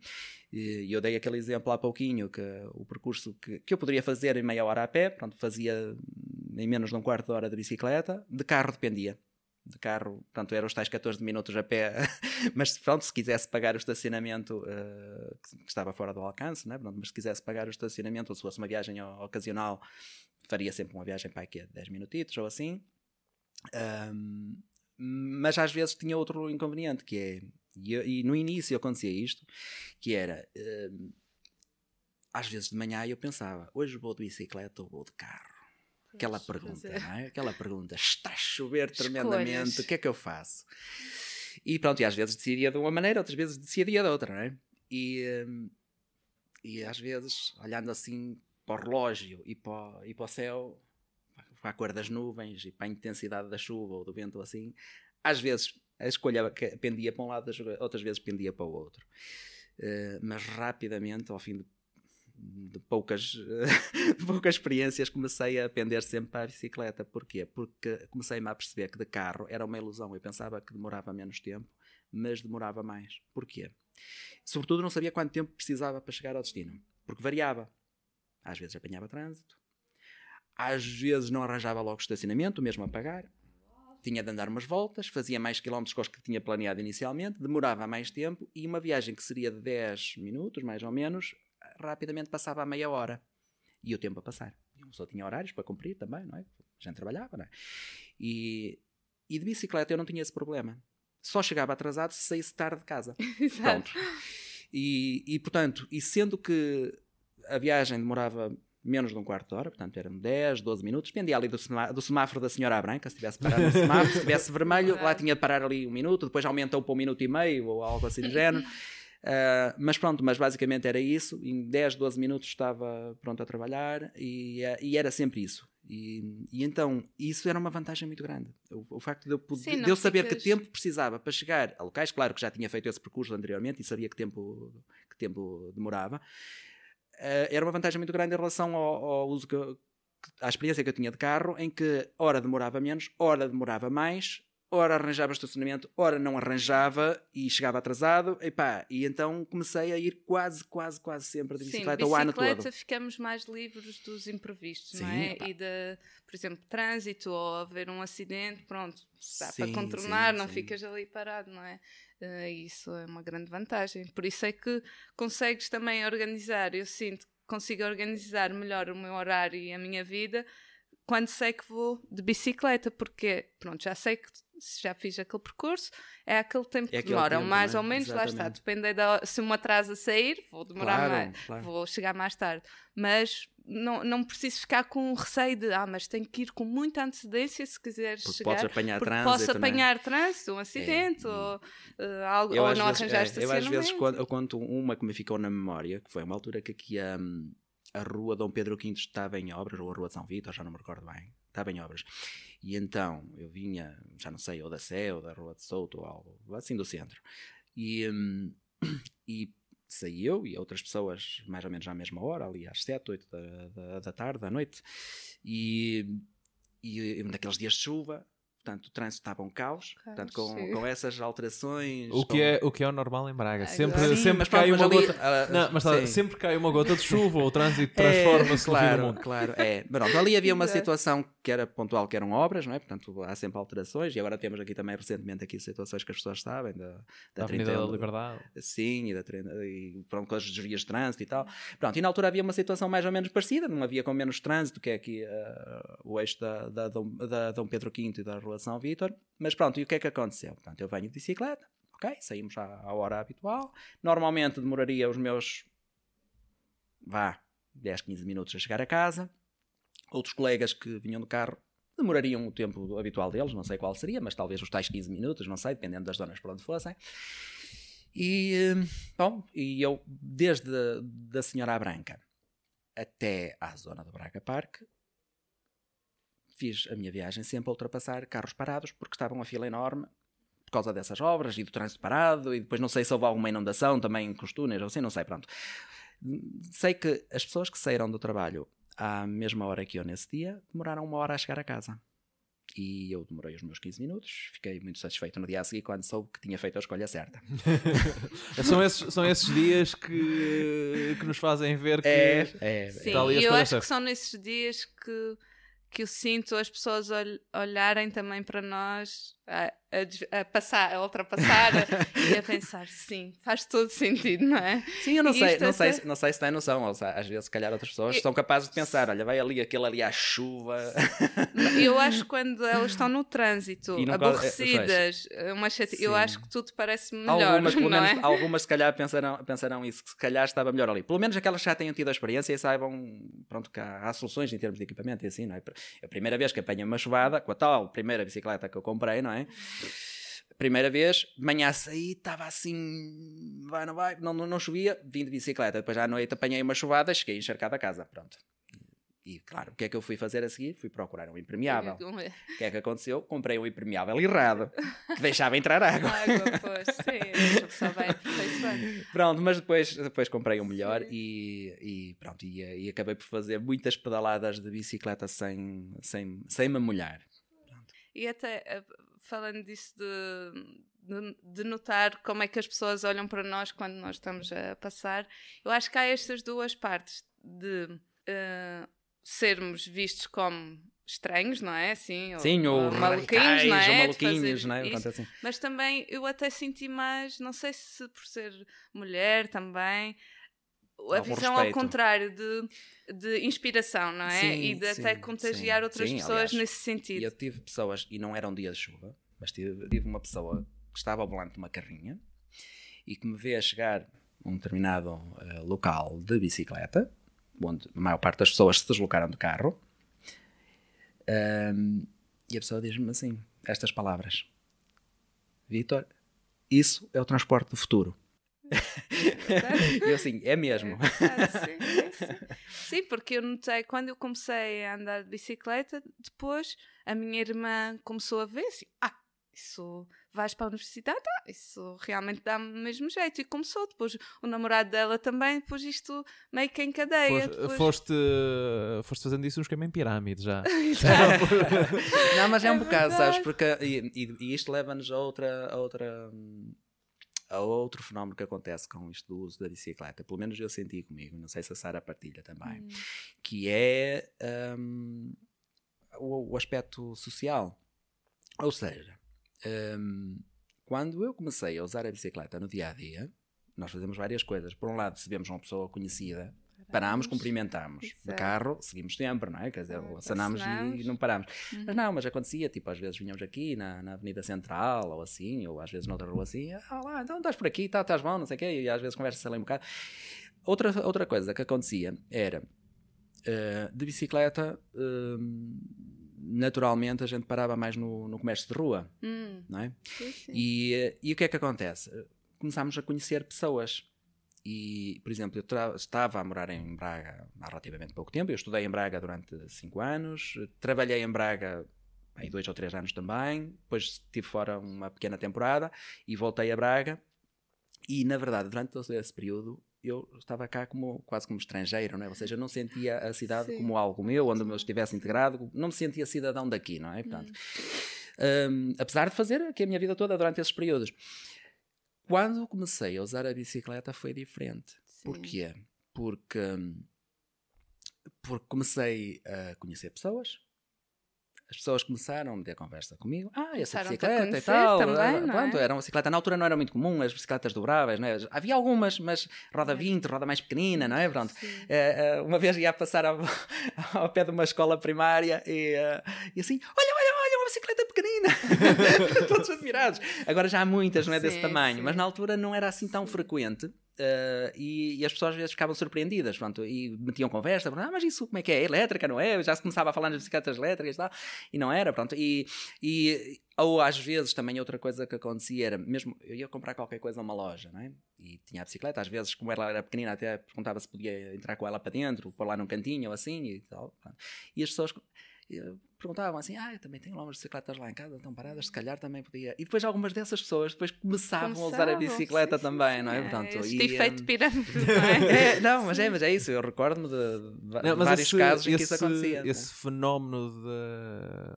E eu dei aquele exemplo há pouquinho que o percurso que, que eu poderia fazer em meia hora a pé, pronto, fazia em menos de um quarto de hora de bicicleta, de carro dependia de carro, portanto, eram os tais 14 minutos a pé, mas pronto, se quisesse pagar o estacionamento uh, que estava fora do alcance, né? pronto, mas se quisesse pagar o estacionamento, ou se fosse uma viagem ocasional, faria sempre uma viagem para aqui a 10 minutitos ou assim. Um, mas às vezes tinha outro inconveniente, que é, e, e no início acontecia isto, que era, às vezes de manhã eu pensava, hoje vou de bicicleta ou vou de carro? Aquela pergunta, não é? Aquela pergunta, está a chover tremendamente, Escolhas. o que é que eu faço? E pronto, e às vezes decidia de uma maneira, outras vezes decidia de outra, não é? E, hum, e às vezes, olhando assim para o relógio e para, e para o céu, para a cor das nuvens e para a intensidade da chuva ou do vento assim, às vezes a escolha pendia para um lado, outras vezes pendia para o outro. Uh, mas rapidamente, ao fim de de poucas, de poucas experiências, comecei a pender sempre para a bicicleta. Porquê? Porque comecei-me a perceber que de carro era uma ilusão. Eu pensava que demorava menos tempo, mas demorava mais. Porquê? Sobretudo não sabia quanto tempo precisava para chegar ao destino, porque variava. Às vezes apanhava trânsito, às vezes não arranjava logo estacionamento, mesmo a pagar. Tinha de andar umas voltas, fazia mais quilómetros que os que tinha planeado inicialmente, demorava mais tempo e uma viagem que seria de 10 minutos, mais ou menos, rapidamente passava a meia hora. E o tempo a passar. E uma pessoa tinha horários para cumprir também, não é? Gente trabalhava, não é? E, e de bicicleta eu não tinha esse problema. Só chegava atrasado se saísse tarde de casa. Pronto. E, e, portanto, e sendo que a viagem demorava menos de um quarto de hora, portanto eram 10, 12 minutos, dependia ali do, do semáforo da senhora branca, se tivesse parado no semáforo, se tivesse vermelho, lá tinha de parar ali um minuto, depois aumentou para um minuto e meio ou algo assim do género. Uh, mas pronto, mas basicamente era isso. Em 10, 12 minutos estava pronto a trabalhar e, uh, e era sempre isso. E, e, então isso era uma vantagem muito grande. O, o facto de eu, poder, Sim, de eu saber ficas... que tempo precisava para chegar a locais, claro que já tinha feito esse percurso anteriormente e sabia que tempo, que tempo demorava, uh, era uma vantagem muito grande em relação ao, ao uso que, à experiência que eu tinha de carro, em que hora demorava menos, hora demorava mais, ora arranjava estacionamento, ora não arranjava e chegava atrasado, e pá, e então comecei a ir quase, quase, quase sempre de bicicleta, Sim, bicicleta o ano todo. ficamos mais livres dos imprevistos, Sim, não é? Pá. E de, por exemplo, trânsito ou haver um acidente, pronto, dá sim, para contornar, sim, não sim. ficas ali parado, não é? Uh, isso é uma grande vantagem. Por isso é que consegues também organizar, eu sinto que consigo organizar melhor o meu horário e a minha vida quando sei que vou de bicicleta, porque pronto, já sei que já fiz aquele percurso, é aquele tempo é que demora, tempo, mais né? ou menos, Exatamente. lá está. Depende da, se um atraso a sair, vou demorar claro, mais, claro. vou chegar mais tarde. Mas não, não preciso ficar com receio de, ah, mas tenho que ir com muita antecedência se quiseres porque chegar. Podes apanhar porque trânsito, posso né? apanhar trânsito, um acidente, é. ou, uh, algo, ou não vezes, arranjar é, Eu às vezes quando, eu conto uma que me ficou na memória, que foi uma altura que aqui a, a rua Dom Pedro V estava em obras, ou a rua de São Vitor, já não me recordo bem, estava em obras. E então eu vinha, já não sei, ou da Sé, ou da Rua de Souto, ou algo assim do centro. E, um, e saí eu e outras pessoas, mais ou menos à mesma hora, ali às 7, 8 da, da, da tarde, da noite. E, e um daqueles dias de chuva, Portanto, o trânsito estava um caos, caos portanto, com, com essas alterações. O que, com... é, o que é o normal em Braga. sempre sim, sempre cai uma ali, gota. Uh, não, mas tá, sempre cai uma gota de chuva, o trânsito transforma-se é, claro, claro. É. Pronto, ali havia uma situação que era pontual, que eram obras, não é? Portanto, há sempre alterações. E agora temos aqui também recentemente aqui situações que as pessoas sabem da, da, da Avenida da Liberdade. Sim, e, da, e pronto, com as desvias de trânsito e tal. Pronto, e na altura havia uma situação mais ou menos parecida, não havia com menos trânsito, que é aqui uh, o eixo da, da, da Dom Pedro V e da Relação Vítor mas pronto, e o que é que aconteceu? Portanto, eu venho de bicicleta, ok, saímos à, à hora habitual. Normalmente demoraria os meus, vá, 10, 15 minutos a chegar a casa. Outros colegas que vinham do carro demorariam o tempo habitual deles, não sei qual seria, mas talvez os tais 15 minutos, não sei, dependendo das zonas por onde fossem. E, bom, e eu, desde da Senhora Branca até à zona do Braga Park, fiz a minha viagem sempre a ultrapassar carros parados, porque estavam a fila enorme por causa dessas obras e do trânsito parado, e depois não sei se houve alguma inundação também com os ou assim, não sei, pronto. Sei que as pessoas que saíram do trabalho à mesma hora que eu nesse dia demoraram uma hora a chegar a casa. E eu demorei os meus 15 minutos, fiquei muito satisfeito no dia a seguir quando soube que tinha feito a escolha certa. são, esses, são esses dias que, que nos fazem ver que é, é, Sim, está ali a eu acho certa. que são nesses dias que que eu sinto as pessoas ol olharem também para nós a, a, a passar, a ultrapassar e a pensar, sim, faz todo sentido, não é? Sim, eu não E sei, não, sei, não sei se tem noção. ou seja, Às vezes, se calhar, outras pessoas Eu- são capazes de pensar: olha, vai ali aquele ali à chuva. Eu acho que quando elas estão no trânsito, co- é, aborrecidas, uma chate... eu acho que tudo parece melhor, algumas, pelo menos, é? algumas, se calhar, pensarão, pensarão isso, que se calhar estava melhor ali. Pelo menos aquelas que já tenham tido a experiência e saibam pronto, que há, há soluções em termos de equipamento e assim, não é? A primeira vez que apanho uma chuvada, com a tal primeira bicicleta que eu comprei, não é? Primeira vez, de manhã saí, estava assim, vai, não vai, não, não, não chovia, vim de bicicleta. Depois à noite apanhei uma chuvada, cheguei encharcado a casa, pronto. E claro, o que é que eu fui fazer a seguir? Fui procurar um impermeável. O que é que aconteceu? Comprei um impermeável errado, que deixava entrar água. Água, pois, sim, aperfeiçoando. Pronto, mas depois, depois comprei um melhor e, e pronto, e, e acabei por fazer muitas pedaladas de bicicleta sem, sem, sem me molhar. E até eh, falando disso de, de, de notar como é que as pessoas olham para nós quando nós estamos a passar, eu acho que há estas duas partes de eh, sermos vistos como estranhos, não é? Assim, Sim, ou maluquinhos, radicais, não é? ou maluquinhos, não é? isso. Assim. Mas também eu até senti mais, não sei se por ser mulher também, a visão ao respeito. contrário de, de inspiração, não é? Sim, e de até sim, contagiar sim. outras pessoas aliás. nesse sentido. eu tive pessoas, e não era um dia de chuva, mas tive, tive uma pessoa que estava ao volante de uma carrinha e que me vê a chegar a um determinado eh, local de bicicleta, onde a maior parte das pessoas se deslocaram de carro, ahm, e a pessoa diz-me assim, estas palavras. Vitor, isso é o transporte do futuro. E eu assim, é mesmo. Ah, sim, sim, sim. Sim, porque eu notei quando eu comecei a andar de bicicleta, depois a minha irmã começou a ver assim: ah, isso vais para a universidade, ah, isso realmente dá-me o mesmo jeito. E começou depois o namorado dela também, depois isto meio que encadeia. Foste, depois... foste, foste fazendo isso um esquema em pirâmide já. Não, mas é, É um bocado, sabes? verdade. Porque, e, e- e isto leva-nos a outra, a outra. A outro fenómeno que acontece com isto do uso da bicicleta, pelo menos eu senti comigo, não sei se a Sara partilha também, Hum. que é hum, o, o aspecto social. Ou seja, hum, quando eu comecei a usar a bicicleta no dia a dia, nós fazemos várias coisas. Por um lado, se vemos uma pessoa conhecida, paramos, cumprimentamos. De Exato. carro, seguimos sempre, não é? Quer dizer, Ah, acenamos e acenamos. não paramos. Uhum. Mas não, mas acontecia, tipo, às vezes vinhamos aqui na, na Avenida Central ou assim, ou às vezes noutra rua assim, ah lá, então estás por aqui, tá, estás bom, não sei o quê, e às vezes conversa-se ali um bocado. Outra, outra coisa que acontecia era, eh, de bicicleta, hum, naturalmente a gente parava mais no, no comércio de rua, Hum, não é? sim, sim. E, eh, e o que é que acontece? Começámos a conhecer pessoas. E, por exemplo, eu estava a morar em Braga há relativamente pouco tempo. Eu estudei em Braga durante cinco anos. Trabalhei em Braga em dois ou três anos também. Depois estive fora uma pequena temporada e voltei a Braga. E, na verdade, durante todo esse período, eu estava cá como, quase como estrangeiro, não é? Ou seja, eu não sentia a cidade Sim. como algo meu, onde eu estivesse integrado. Não me sentia cidadão daqui, não é? Portanto, Hum, apesar de fazer aqui a minha vida toda durante esses períodos. Quando comecei a usar a bicicleta foi diferente. Sim. Porquê? Porque, porque comecei a conhecer pessoas. As pessoas começaram a meter conversa comigo. Ah, essa bicicleta e tal. também, não é? pronto, era uma bicicleta. Na altura não era muito comum, as bicicletas dobráveis, não é? Havia algumas, mas roda 20, roda mais pequenina, não é? Pronto. Eh, eh, uma vez ia passar ao, ao pé de uma escola primária e, eh, e assim, olha, olha, pequenina. Todos admirados. Agora já há muitas, não é desse Sim, tamanho, sim. mas na altura não era assim tão frequente. eh, e, e as pessoas às vezes ficavam surpreendidas pronto, e metiam conversa, pronto, ah, mas isso como é que é? É elétrica, não é? Já se começava a falar nas bicicletas elétricas e tal, e não era, pronto. E, e ou às vezes também outra coisa que acontecia era, mesmo eu ia comprar qualquer coisa a uma loja, não é? E tinha a bicicleta, às vezes, como ela era pequenina, até perguntava se podia entrar com ela para dentro, pôr lá num cantinho ou assim e tal. pronto. E as pessoas perguntavam assim: Ah, eu também tenho lá umas bicicletas lá em casa, estão paradas, se calhar também podia. E depois algumas dessas pessoas depois começavam, a usar a Começavam, bicicleta sim, também, sim, não é? Portanto, este e, efeito eh, pirâmide, não é? é, não, mas é, mas é isso. Eu recordo-me de, de Não, mas vários esse- casos em que isso acontecia. é? Esse fenómeno de.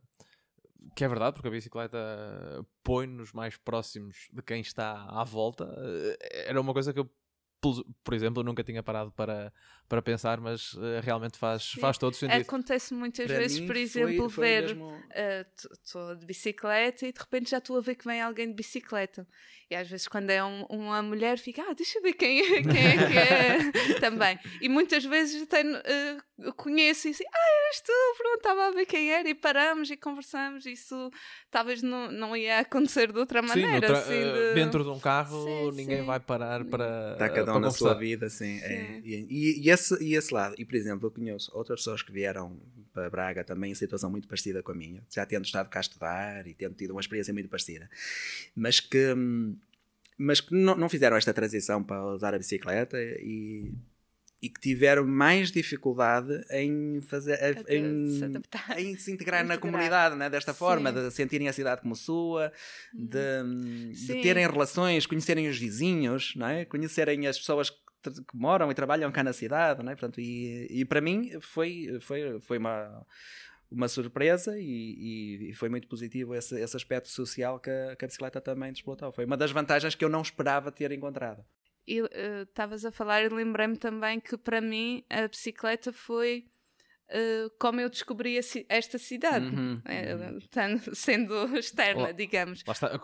Que é verdade, porque a bicicleta põe-nos mais próximos de quem está à volta. eh, Era uma coisa que eu por, por exemplo, eu nunca tinha parado para, para pensar, mas uh, realmente faz, faz todo sentido. Acontece muitas para vezes, por exemplo, foi, foi ver estou uh, de bicicleta e de repente já estou a ver que vem alguém de bicicleta. E às vezes, quando é um, uma mulher, fica, ah, deixa eu ver quem é, quem é que é também. E muitas vezes tenho, uh, conheço e assim, ah, eras tu, pronto, estava a ver quem era e paramos e conversamos. Isso talvez não, não ia acontecer de outra maneira. Sim, assim, de... Dentro de um carro, sim, ninguém sim. vai parar para. Um na sua vida, assim. É. E, e, e esse, e esse lado. E, por exemplo, eu conheço outras pessoas que vieram para Braga também em situação muito parecida com a minha, já tendo estado cá a estudar e tendo tido uma experiência muito parecida, mas que, mas que não, não fizeram esta transição para usar a bicicleta e, e que tiveram mais dificuldade em fazer em, se, em se integrar na comunidade né? desta forma, Sim. de sentirem a cidade como sua, de, de, terem relações, conhecerem os vizinhos, não é? conhecerem as pessoas que que moram e trabalham cá na cidade, não é? Portanto, e, e para mim foi, foi, foi uma, uma surpresa e, e, foi muito positivo esse, esse aspecto social que a, que a bicicleta também desbloqueou. Foi uma das vantagens que eu não esperava ter encontrado. E eh, estavas uh, a falar e lembrei-me também que para mim a bicicleta foi uh, como eu descobri esta cidade, uhum, uh, sendo externa, oh, digamos. Lá está,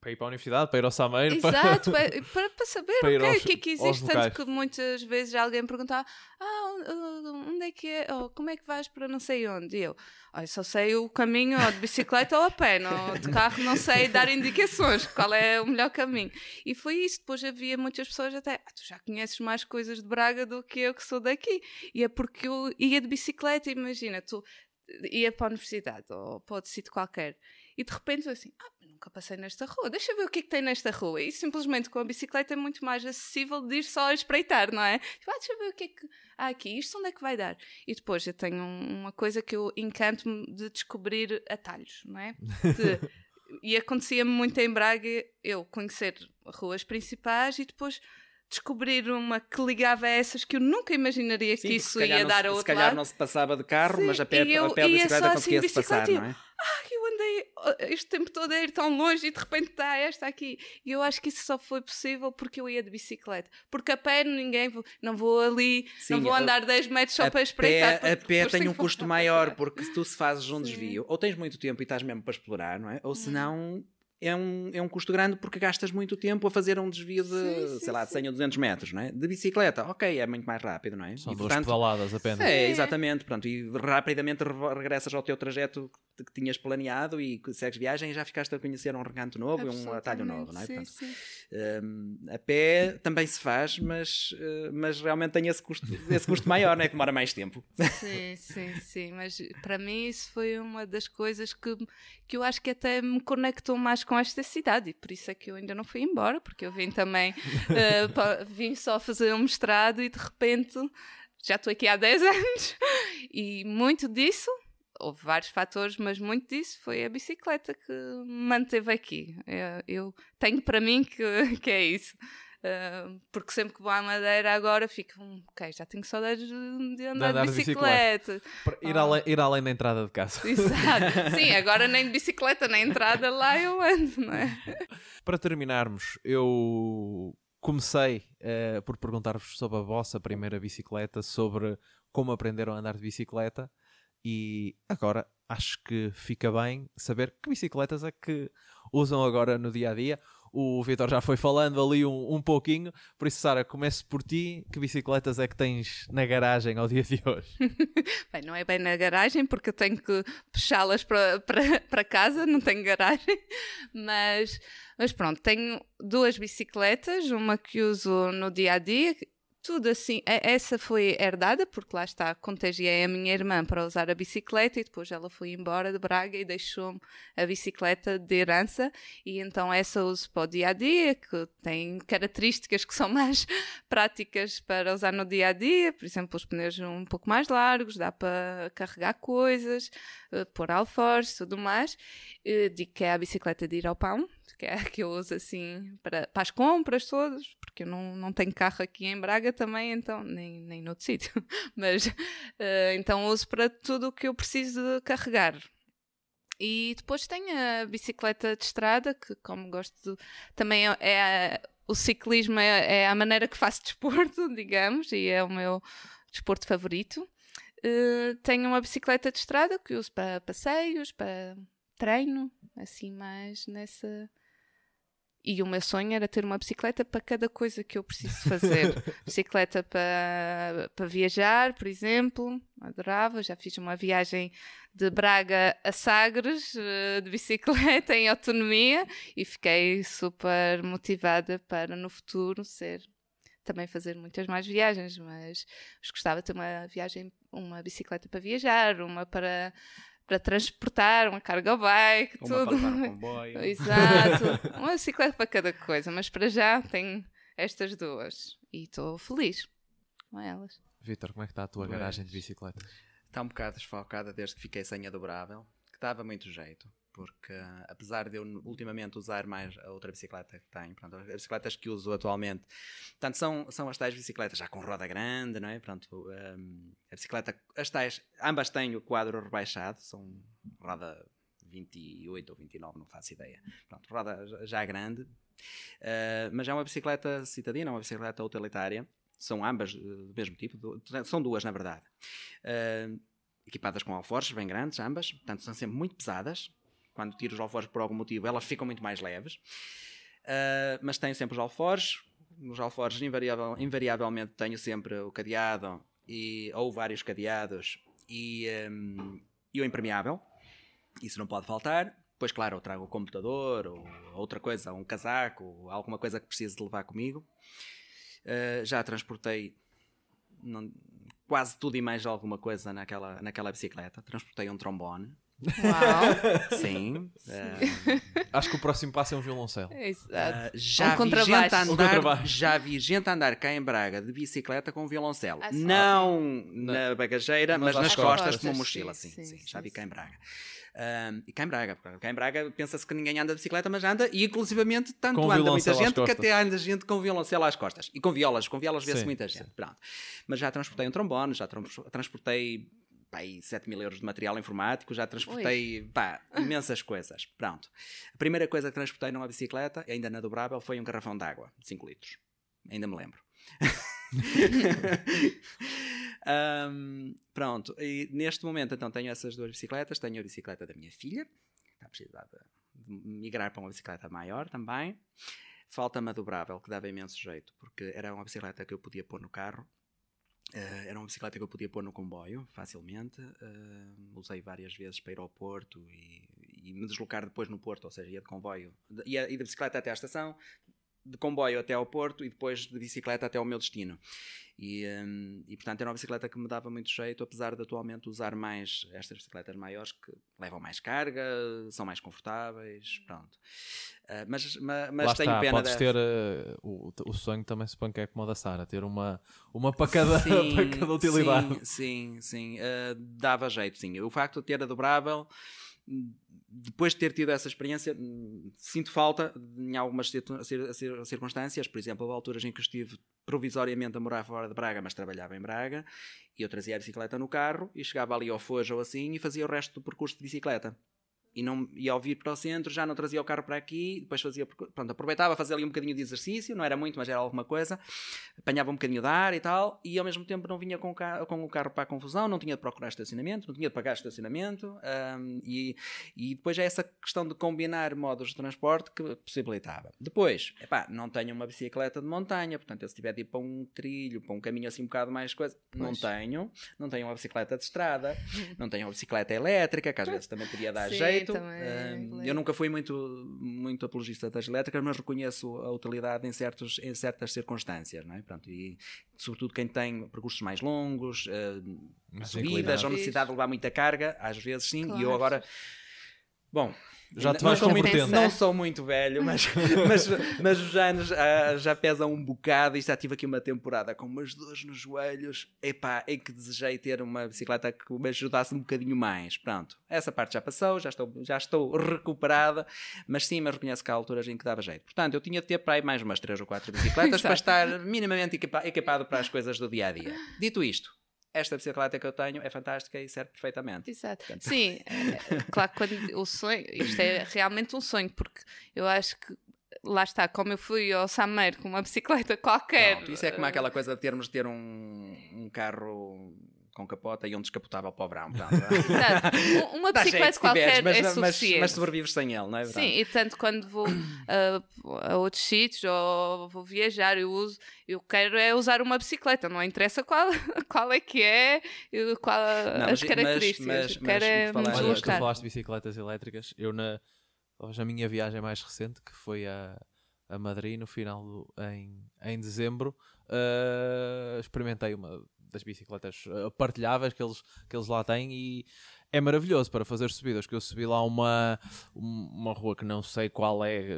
para ir para a universidade, para ir ao Sameiro. Exato, para, para, para saber para o que, aos, que é que existe. Tanto que muitas vezes alguém perguntava: Ah, onde é que é? Oh, como é que vais para não sei onde? E eu, oh, só sei o caminho ou de bicicleta ou a pé, não, de carro não sei dar indicações, qual é o melhor caminho. E foi isso. Depois havia muitas pessoas até, ah, tu já conheces mais coisas de Braga do que eu que sou daqui. E é porque eu ia de bicicleta, imagina, tu ia para a universidade ou para outro sítio qualquer e de repente eu assim, ah, nunca passei nesta rua, deixa ver o que é que tem nesta rua. E simplesmente com a bicicleta é muito mais acessível de ir só a espreitar, não é? Tipo, ah, deixa ver o que é que há aqui, isto onde é que vai dar? E depois eu tenho uma coisa que eu encanto-me de descobrir atalhos, não é? De, e acontecia-me muito em Braga eu conhecer ruas principais e depois descobrir uma que ligava a essas que eu nunca imaginaria Sim, que isso ia dar a outro lado. Se calhar lado. não se passava de carro, Sim, mas a pé, eu, a pé da bicicleta conseguia-se assim, passar, não é? Ah, eu andei uh, este tempo todo a ir tão longe e de repente está esta aqui. E eu acho que isso só foi possível porque eu ia de bicicleta. Porque a pé ninguém, não vou ali, Sim, não vou andar 10 metros só para espreitar. Pé, a pé tem um custo maior, porque se tu se fazes um desvio, ou tens muito tempo e estás mesmo para explorar, não é? Ou se não hum é um, é um custo grande porque gastas muito tempo a fazer um desvio de, sim, sim, sei lá, de 100 ou 200 metros, não é? De bicicleta, ok, é muito mais rápido, não é? São e, duas portanto, pedaladas apenas. É, exatamente, pronto, e rapidamente regressas ao teu trajeto que, que tinhas planeado e segues viagem e já ficaste a conhecer um recanto novo e um atalho novo, não é? Portanto, um, a pé também se faz, mas, uh, mas realmente tem esse custo, esse custo maior, não é? Que demora mais tempo. Sim, sim, sim, mas para mim isso foi uma das coisas que, que eu acho que até me conectou mais com esta cidade e por isso é que eu ainda não fui embora, porque eu vim também, uh, vim só fazer um mestrado e de repente já estou aqui há 10 anos e muito disso, houve vários fatores, mas muito disso foi a bicicleta que me manteve aqui. Eu, é, eu tenho para mim que, que é isso. Uh, porque sempre que vou à Madeira agora fico, um, ok, já tenho saudades de, de andar de, de bicicleta. bicicleta. Ir, além, ir além da entrada de casa. Exato. Sim, agora nem de bicicleta, nem entrada lá eu ando, não é? Para terminarmos, eu comecei uh, por perguntar-vos sobre a vossa primeira bicicleta, sobre como aprenderam a andar de bicicleta e agora acho que fica bem saber que bicicletas é que usam agora no dia a dia o Vitor já foi falando ali um, um pouquinho. Por isso, Sara, comece por ti. Que bicicletas é que tens na garagem ao dia de hoje? bem, não é bem na garagem, porque eu tenho que puxá-las para, casa, não tenho garagem. Mas, mas pronto, tenho duas bicicletas, uma que uso no dia a dia, tudo assim. Essa foi herdada, porque lá está, contagiei a minha irmã para usar a bicicleta e depois ela foi embora de Braga e deixou-me a bicicleta de herança. E então essa uso para o dia a dia, que tem características que são mais práticas para usar no dia a dia, por exemplo, os pneus um pouco mais largos, dá para carregar coisas, eh, pôr alforjes, tudo mais. Digo que é a bicicleta de ir ao pão, que é que eu uso assim para, para as compras todas, porque eu não, não tenho carro aqui em Braga também, então, nem, nem noutro sítio. Mas uh, então uso para tudo o que eu preciso de carregar. E depois tenho a bicicleta de estrada, que como gosto de, também é, é o ciclismo é, é, a maneira que faço desporto, digamos, e é o meu desporto favorito. Uh, tenho uma bicicleta de estrada que uso para passeios, para treino, assim mais nessa e o meu sonho era ter uma bicicleta para cada coisa que eu preciso fazer. bicicleta para, para viajar, por exemplo, adorava. Já fiz uma viagem de Braga a Sagres eh, de bicicleta em autonomia e fiquei super motivada para no futuro ser também fazer muitas mais viagens, mas gostava de ter uma viagem, uma bicicleta para viajar, uma para para transportar uma carga bike, uma tudo. Para levar um comboio. Exato. uma bicicleta para cada coisa, mas para já tenho estas duas e estou feliz com elas. Vitor, como é que está a tua pois. garagem de bicicleta? Está um bocado desfalcada desde que fiquei sem a dobrável, que dava muito jeito porque apesar de eu ultimamente usar mais a outra bicicleta que tenho, pronto, as bicicletas que uso atualmente, portanto, são, são as tais bicicletas já com roda grande, não é? Pronto, um, a bicicleta, as tais, ambas têm o quadro rebaixado, são roda 28 ou 29, não faço ideia. Pronto, roda já grande, uh, mas é uma bicicleta citadina, uma bicicleta utilitária, são ambas do mesmo tipo, do, são duas na verdade. Uh, equipadas com alforjes bem grandes, ambas, portanto são sempre muito pesadas, quando tiro os alforjes por algum motivo, elas ficam muito mais leves. Uh, mas tenho sempre os alforjes. Nos alforjes, invariável, invariavelmente, tenho sempre o cadeado e, ou vários cadeados e, um, e o impermeável. Isso não pode faltar. Depois, claro, eu trago o computador ou outra coisa, um casaco, alguma coisa que preciso de levar comigo. Uh, já transportei não, quase tudo e mais alguma coisa naquela, naquela bicicleta. Transportei um trombone, Uau! Sim. Uh, Acho que o próximo passo é um violoncelo. Exato. Uh, já, um vi gente andar, já vi gente andar cá em Braga de bicicleta com violoncelo. Ah, não na, na bagageira, mas, mas nas costas, costas, com uma mochila. Sim, sim, sim, sim já vi cá em Braga. Uh, e cá em Braga, cá em Braga pensa-se que ninguém anda de bicicleta, mas anda, e inclusivamente tanto com anda muita gente que até anda gente com violoncelo às costas. E com violas, com violas vê-se muita gente. Pronto. Mas já transportei um trombone, já transportei pá, 7 mil euros de material informático, já transportei pá, imensas coisas. Pronto. A primeira coisa que transportei numa bicicleta, ainda na dobrável, foi um garrafão de água, de 5 litros. Ainda me lembro. um, pronto, e neste momento então tenho essas duas bicicletas. Tenho a bicicleta da minha filha, que está a precisar de migrar para uma bicicleta maior também. Falta-me a dobrável, que dava imenso jeito, porque era uma bicicleta que eu podia pôr no carro Uh, era uma bicicleta que eu podia pôr no comboio facilmente. Uh, usei várias vezes para ir ao Porto e, e, me deslocar depois no Porto, ou seja, ia de comboio, ia, ia de bicicleta até à estação, de comboio até ao Porto e depois de bicicleta até ao meu destino. E, um, e, portanto era uma bicicleta que me dava muito jeito, apesar de atualmente usar mais estas bicicletas maiores que levam mais carga, são mais confortáveis, pronto. Uh, mas mas, mas tenho está, pena podes ter uh, o, o sonho também se põe que é como o da Sara, ter uma, uma para cada, sim, para cada utilidade. Sim, sim, sim. Uh, dava jeito, sim. O facto de ter a dobrável depois de ter tido essa experiência, sinto falta em algumas circunstâncias, por exemplo, houve alturas em que estive provisoriamente a morar fora de Braga, mas trabalhava em Braga, e eu trazia a bicicleta no carro e chegava ali ao Fojo ou assim e fazia o resto do percurso de bicicleta e, não, e ao vir para o centro já não trazia o carro para aqui, depois fazia, pronto, aproveitava fazer ali um bocadinho de exercício, não era muito, mas era alguma coisa, apanhava um bocadinho de ar e tal, e ao mesmo tempo não vinha com o carro, com o carro para a confusão, não tinha de procurar estacionamento, não tinha de pagar estacionamento, um, e, e depois é essa questão de combinar modos de transporte que possibilitava. Depois, epá, não tenho uma bicicleta de montanha, portanto, se tiver de ir para um trilho, para um caminho assim um bocado mais coisa, pois. não tenho, não tenho uma bicicleta de estrada, não tenho uma bicicleta elétrica, que às vezes também podia dar Sim. jeito, jeito. Uh, eu nunca fui muito, muito apologista das elétricas, mas reconheço a utilidade em, certos, em certas circunstâncias, não é? Pronto, e sobretudo quem tem percursos mais longos, uh, subidas, ou necessidade de levar muita carga, às vezes sim, claro. e eu agora. Bom, já te vais não convertendo. não sou muito velho, mas, mas, mas os anos já, já pesam um bocado e já tive aqui uma temporada com umas dores nos joelhos. Epá, em que desejei ter uma bicicleta que me ajudasse um bocadinho mais. Pronto, essa parte já passou, já estou, já estou recuperada, mas sim, mas reconheço que há alturas em que dava jeito. Portanto, eu tinha de ter para aí mais umas 3 ou 4 bicicletas para estar minimamente equipado para as coisas do dia a dia. Dito isto, esta bicicleta que eu tenho é fantástica e serve perfeitamente. Exato. Portanto... Sim, é, claro que quando o sonho, isto é realmente um sonho, porque eu acho que lá está, como eu fui ao Sameiro com uma bicicleta qualquer. Pronto, isso é como aquela coisa de termos de ter um, um carro com capota e um descapotável para o verão. Um- Uma jeito bicicleta qualquer tiveres, mas, é mas, suficiente. mas sobrevives sem ele, não é? Sim, e tanto quando vou a, a outros sítios ou vou viajar, eu uso, eu quero é usar uma bicicleta, não interessa qual, qual é que é, qual Não, as mas- características. mas- mas quero é Olha, tu falaste de bicicletas elétricas. Eu, na, na minha viagem mais recente, que foi a, a Madrid, no final do, em, em dezembro, eh, experimentei uma das bicicletas eh, partilháveis que eles, que eles lá têm e é maravilhoso para fazer subidas. Que eu subi lá uma, um- uma rua que não sei qual é, eh,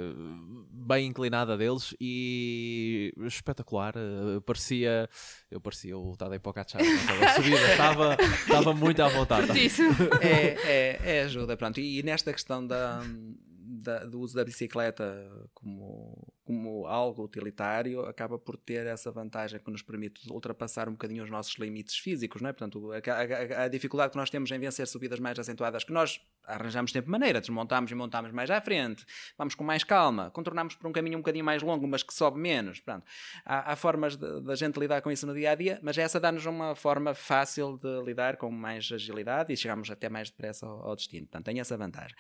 bem inclinada deles e espetacular. eh, parecia, eu parecia o naquela subida. Estava, estava muito à vontade. É, é, é ajuda, pronto. E, e nesta questão da, da- do uso da bicicleta como, como algo utilitário, acaba por ter essa vantagem que nos permite ultrapassar um bocadinho os nossos limites físicos, não é? Portanto, a, a- a dificuldade que nós temos em vencer subidas mais acentuadas, que nós arranjamos sempre maneira, desmontamos e montamos mais à frente, vamos com mais calma, contornamos por um caminho um bocadinho mais longo, mas que sobe menos, pronto. Há, há formas de- da gente lidar com isso no dia a dia, mas essa dá-nos uma forma fácil de lidar com mais agilidade e chegamos até mais depressa ao, ao destino. Portanto, tem essa vantagem.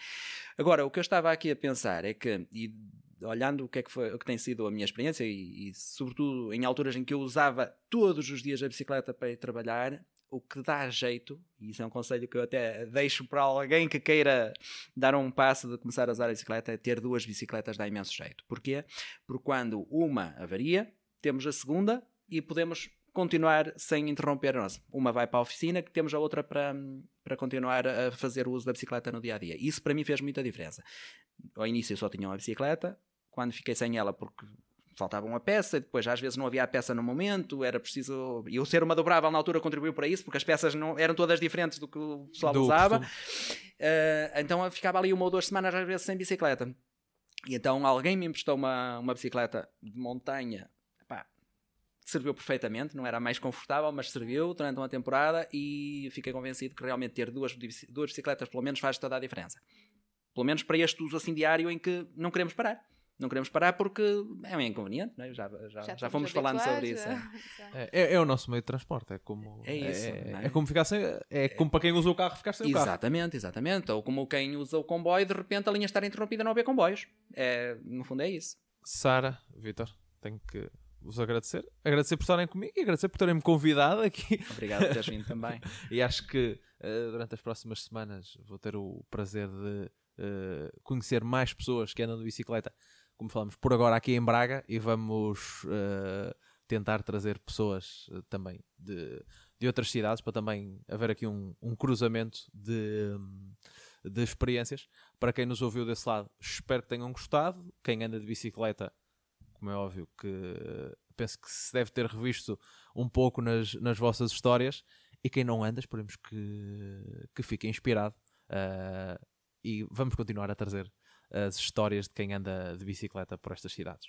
Agora, o que eu estava aqui a pensar é que, e olhando o que, é que, foi, o que tem sido a minha experiência, e, e sobretudo em alturas em que eu usava todos os dias a bicicleta para ir trabalhar, o que dá jeito, e isso é um conselho que eu até deixo para alguém que queira dar um passo de começar a usar a bicicleta, é ter duas bicicletas dá imenso jeito. Porquê? Porque quando uma avaria, temos a segunda e podemos continuar sem interromper a nossa. Uma vai para a oficina, que temos a outra para, para continuar a fazer o uso da bicicleta no dia a dia. Isso para mim fez muita diferença. Ao início eu só tinha uma bicicleta, quando fiquei sem ela porque faltava uma peça, e depois às vezes não havia a peça no momento, era preciso. E eu ser uma dobrável na altura contribuiu para isso, porque as peças não eram todas diferentes do que o pessoal Do usava. Uh, então eu ficava ali uma ou duas semanas às vezes sem bicicleta. E então alguém me emprestou uma, uma bicicleta de montanha. Serviu perfeitamente, não era a mais confortável, mas serviu durante uma temporada e fiquei convencido que realmente ter duas, duas bicicletas pelo menos faz toda a diferença. Pelo menos para este uso assim diário em que não queremos parar. Não queremos parar porque é um inconveniente, não é? já, já, já, estamos fomos falando sobre isso. é. já. É, é- é o nosso meio de transporte. É como, É isso, É, não é? é como ficar sem. É como para quem usa o carro ficar sem o carro. Exatamente, exatamente. Ou como quem usa o comboio, de repente a linha estar interrompida não haver comboios. É, no fundo é isso. Sara, Vitor, tenho que vos agradecer. Agradecer por estarem comigo e agradecer por terem-me convidado aqui. Obrigado por teres vindo também. E acho que eh, durante as próximas semanas vou ter o prazer de eh, conhecer mais pessoas que andam de bicicleta, como falamos por agora aqui em Braga, e vamos eh, tentar trazer pessoas também de, de outras cidades para também haver aqui um, um cruzamento de, hum, de experiências. Para quem nos ouviu desse lado, espero que tenham gostado. Quem anda de bicicleta, como é óbvio que eh, penso que se deve ter revisto um pouco nas, nas vossas histórias. E quem não anda, esperemos que, que fique inspirado. Ah, e vamos continuar a trazer as histórias de quem anda de bicicleta por estas cidades.